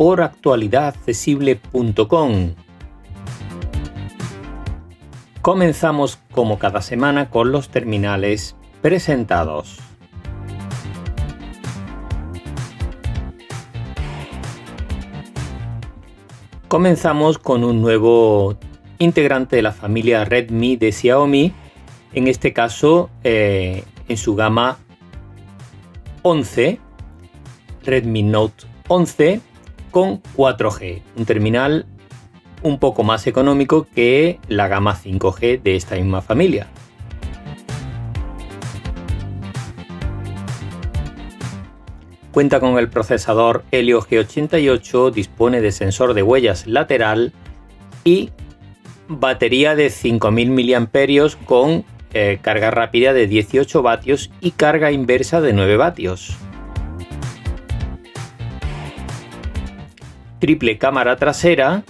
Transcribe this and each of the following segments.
por actualidadaccesible.com. Comenzamos como cada semana con los terminales presentados. Comenzamos con un nuevo integrante de la familia Redmi de Xiaomi, en este caso eh, en su gama 11, Redmi Note 11, con 4G, un terminal un poco más económico que la gama 5G de esta misma familia. Cuenta con el procesador Helio G88, dispone de sensor de huellas lateral y batería de 5000 mAh con eh, carga rápida de 18 vatios y carga inversa de 9 vatios. Triple cámara trasera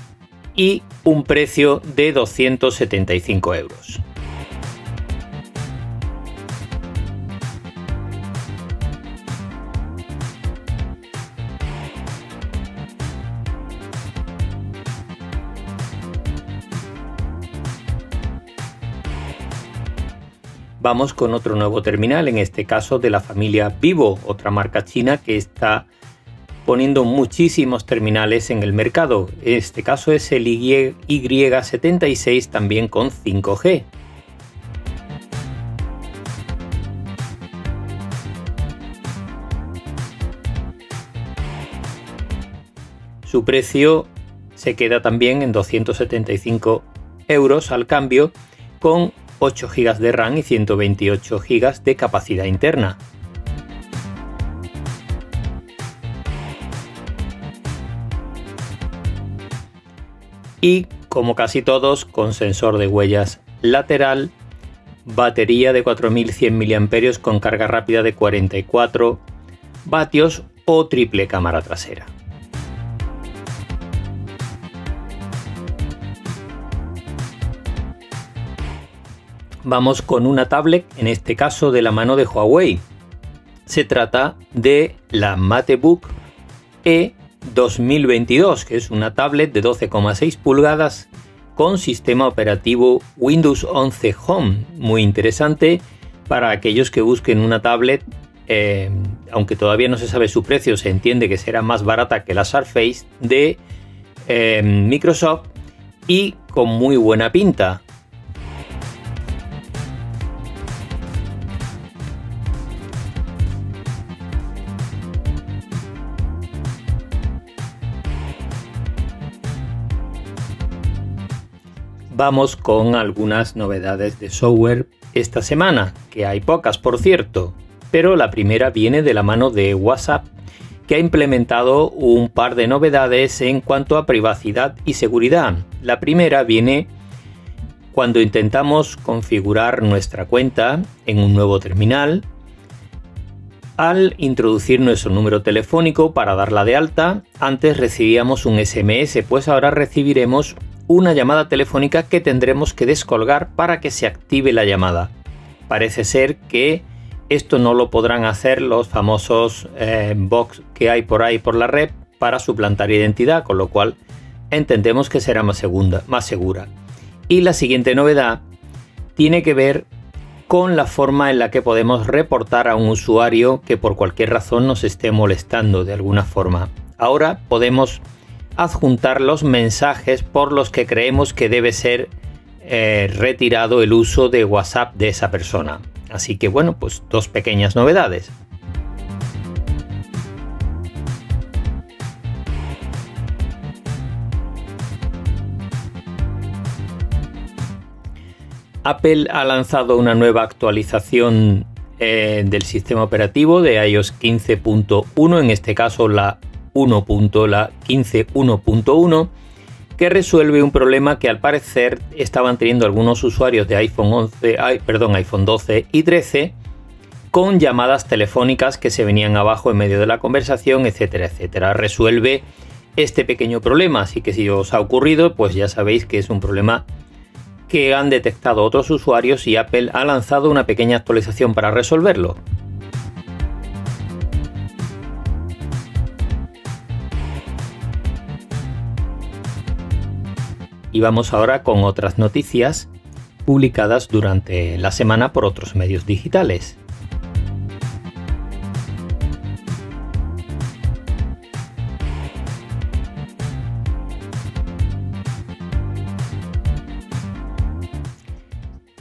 y un precio de 275 euros. Vamos con otro nuevo terminal, en este caso de la familia Vivo, otra marca china que está poniendo muchísimos terminales en el mercado. Este caso es el Y76 también con 5G. Su precio se queda también en 275 euros al cambio con 8 GB de RAM y 128 GB de capacidad interna. Y como casi todos con sensor de huellas lateral, batería de 4100 mAh con carga rápida de 44 vatios o triple cámara trasera. Vamos con una tablet, en este caso de la mano de Huawei. Se trata de la MateBook E 2022, que es una tablet de 12,6 pulgadas con sistema operativo Windows 11 Home. Muy interesante para aquellos que busquen una tablet, eh, aunque todavía no se sabe su precio, se entiende que será más barata que la Surface de eh, Microsoft y con muy buena pinta. Vamos con algunas novedades de software esta semana, que hay pocas por cierto, pero la primera viene de la mano de WhatsApp, que ha implementado un par de novedades en cuanto a privacidad y seguridad. La primera viene cuando intentamos configurar nuestra cuenta en un nuevo terminal. Al introducir nuestro número telefónico para darla de alta, antes recibíamos un SMS, pues ahora recibiremos una llamada telefónica que tendremos que descolgar para que se active la llamada. Parece ser que esto no lo podrán hacer los famosos eh, box que hay por ahí por la red para suplantar identidad, con lo cual entendemos que será más, más segura. Y la siguiente novedad tiene que ver con la forma en la que podemos reportar a un usuario que por cualquier razón nos esté molestando de alguna forma. Ahora podemos adjuntar los mensajes por los que creemos que debe ser eh, retirado el uso de WhatsApp de esa persona. Así que bueno, pues dos pequeñas novedades. Apple ha lanzado una nueva actualización eh, del sistema operativo de iOS 15.1, en este caso la 1.15.1.1 que resuelve un problema que al parecer estaban teniendo algunos usuarios de iPhone 11, perdón, iPhone 12 y 13 con llamadas telefónicas que se venían abajo en medio de la conversación, etcétera, etcétera. Resuelve este pequeño problema, así que si os ha ocurrido, pues ya sabéis que es un problema que han detectado otros usuarios y Apple ha lanzado una pequeña actualización para resolverlo. Y vamos ahora con otras noticias publicadas durante la semana por otros medios digitales.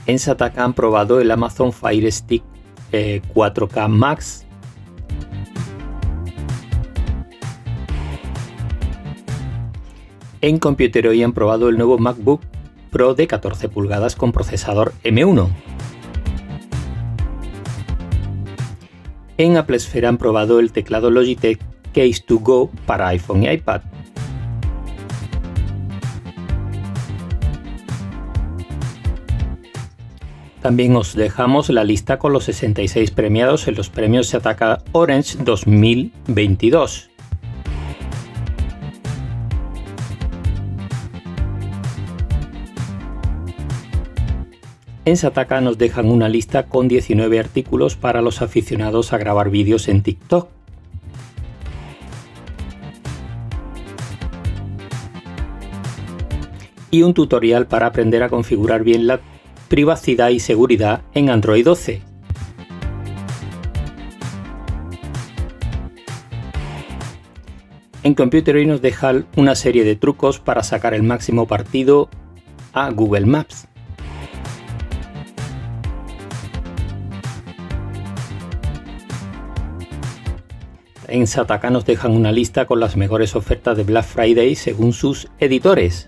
En Sataka han probado el Amazon Fire Stick 4K eh, Max En Computer hoy han probado el nuevo MacBook Pro de 14 pulgadas con procesador M1. En Apple Sphere han probado el teclado Logitech Case 2 Go para iPhone y iPad. También os dejamos la lista con los 66 premiados en los premios Se Ataca Orange 2022. En Sataka nos dejan una lista con 19 artículos para los aficionados a grabar vídeos en TikTok. Y un tutorial para aprender a configurar bien la privacidad y seguridad en Android 12. En Computer hoy nos dejan una serie de trucos para sacar el máximo partido a Google Maps. En Sataka nos dejan una lista con las mejores ofertas de Black Friday según sus editores.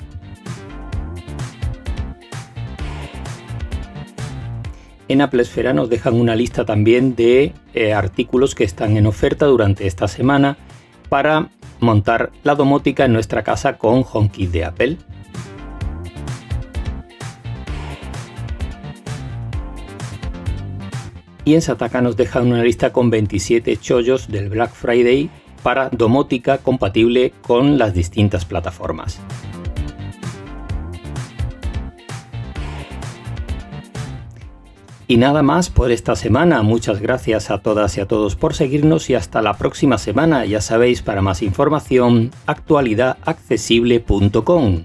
En Apple Esfera nos dejan una lista también de eh, artículos que están en oferta durante esta semana para montar la domótica en nuestra casa con HomeKit de Apple. Y en Sataka nos dejan una lista con 27 chollos del Black Friday para domótica compatible con las distintas plataformas. Y nada más por esta semana. Muchas gracias a todas y a todos por seguirnos y hasta la próxima semana. Ya sabéis, para más información, actualidadaccesible.com.